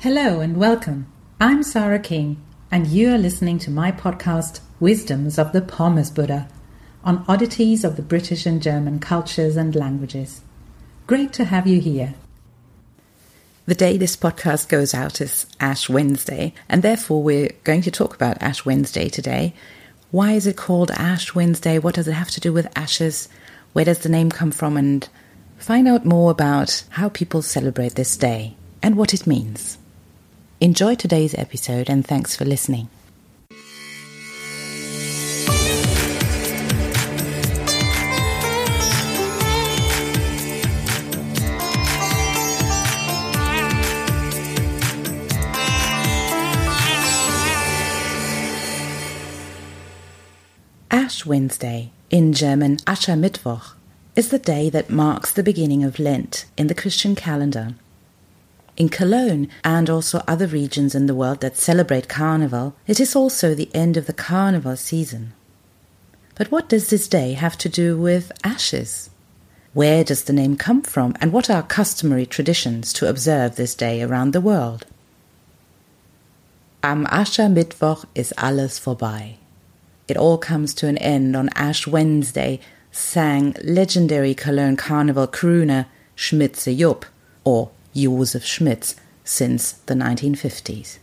Hello and welcome. I'm Sarah King, and you are listening to my podcast, Wisdoms of the Pommes Buddha, on oddities of the British and German cultures and languages. Great to have you here. The day this podcast goes out is Ash Wednesday, and therefore we're going to talk about Ash Wednesday today. Why is it called Ash Wednesday? What does it have to do with ashes? Where does the name come from? And find out more about how people celebrate this day and what it means. Enjoy today's episode and thanks for listening. Ash Wednesday, in German Aschermittwoch, is the day that marks the beginning of Lent in the Christian calendar in Cologne and also other regions in the world that celebrate Carnival, it is also the end of the Carnival season. But what does this day have to do with ashes? Where does the name come from, and what are customary traditions to observe this day around the world? Am Aschermittwoch ist alles vorbei. It all comes to an end on Ash Wednesday, sang legendary Cologne Carnival crooner Schmitze Jupp, or Josef Schmitz since the 1950s.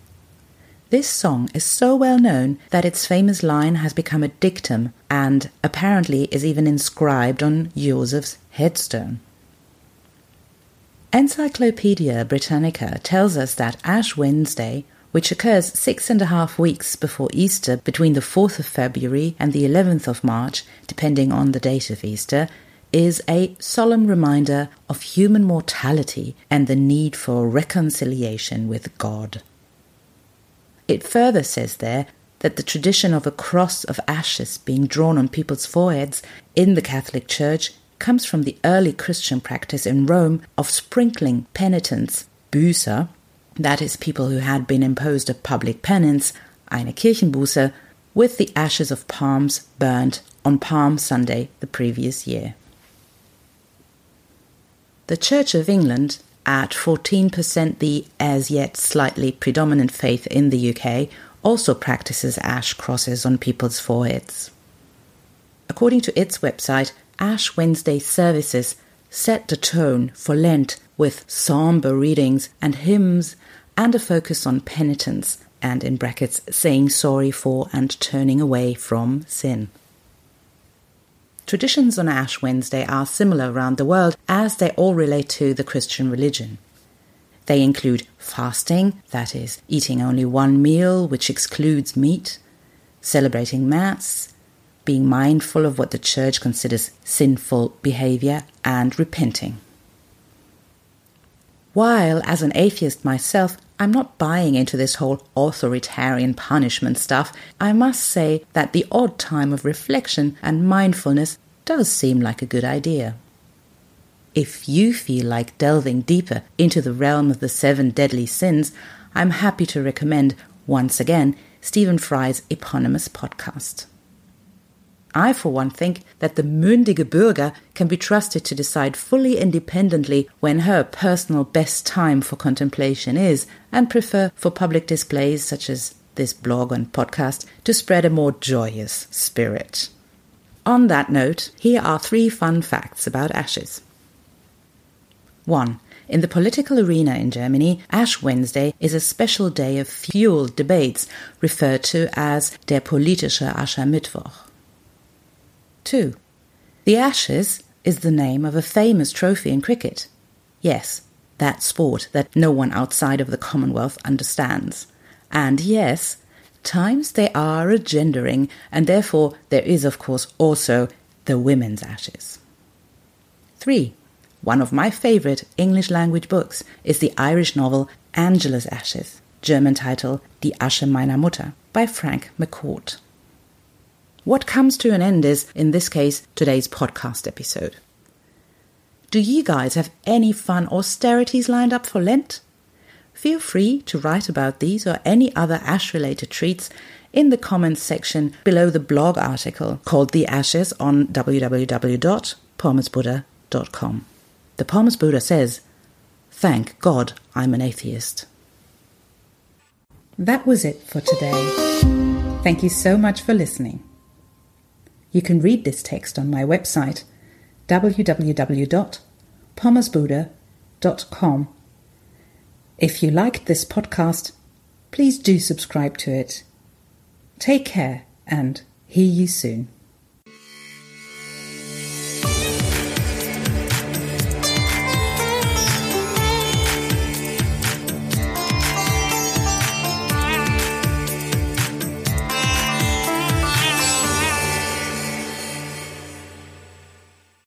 This song is so well known that its famous line has become a dictum and apparently is even inscribed on Josef's headstone. Encyclopedia Britannica tells us that Ash Wednesday, which occurs six and a half weeks before Easter between the 4th of February and the 11th of March, depending on the date of Easter, is a solemn reminder of human mortality and the need for reconciliation with God. It further says there that the tradition of a cross of ashes being drawn on people's foreheads in the Catholic Church comes from the early Christian practice in Rome of sprinkling penitents, Büßer, that is, people who had been imposed a public penance, eine Kirchenbuße, with the ashes of palms burnt on Palm Sunday the previous year. The Church of England, at 14% the as yet slightly predominant faith in the UK, also practices ash crosses on people's foreheads. According to its website, Ash Wednesday services set the tone for Lent with somber readings and hymns and a focus on penitence and in brackets saying sorry for and turning away from sin. Traditions on Ash Wednesday are similar around the world as they all relate to the Christian religion. They include fasting, that is, eating only one meal which excludes meat, celebrating Mass, being mindful of what the Church considers sinful behavior, and repenting. While, as an atheist myself, I'm not buying into this whole authoritarian punishment stuff. I must say that the odd time of reflection and mindfulness does seem like a good idea. If you feel like delving deeper into the realm of the seven deadly sins, I'm happy to recommend, once again, Stephen Fry's eponymous podcast. I, for one, think that the mündige Bürger can be trusted to decide fully independently when her personal best time for contemplation is, and prefer for public displays such as this blog and podcast to spread a more joyous spirit. On that note, here are three fun facts about ashes. 1. In the political arena in Germany, Ash Wednesday is a special day of fueled debates referred to as der politische Aschermittwoch. 2. The Ashes is the name of a famous trophy in cricket. Yes, that sport that no one outside of the Commonwealth understands. And yes, times they are a gendering, and therefore there is, of course, also the women's ashes. 3. One of my favorite English language books is the Irish novel Angela's Ashes, German title Die Asche meiner Mutter, by Frank McCourt. What comes to an end is, in this case, today's podcast episode. Do you guys have any fun austerities lined up for Lent? Feel free to write about these or any other ash related treats in the comments section below the blog article called The Ashes on www.pommesbuddha.com. The Pommes Buddha says, Thank God I'm an atheist. That was it for today. Thank you so much for listening. You can read this text on my website www.pommesbuddha.com. If you liked this podcast, please do subscribe to it. Take care and hear you soon.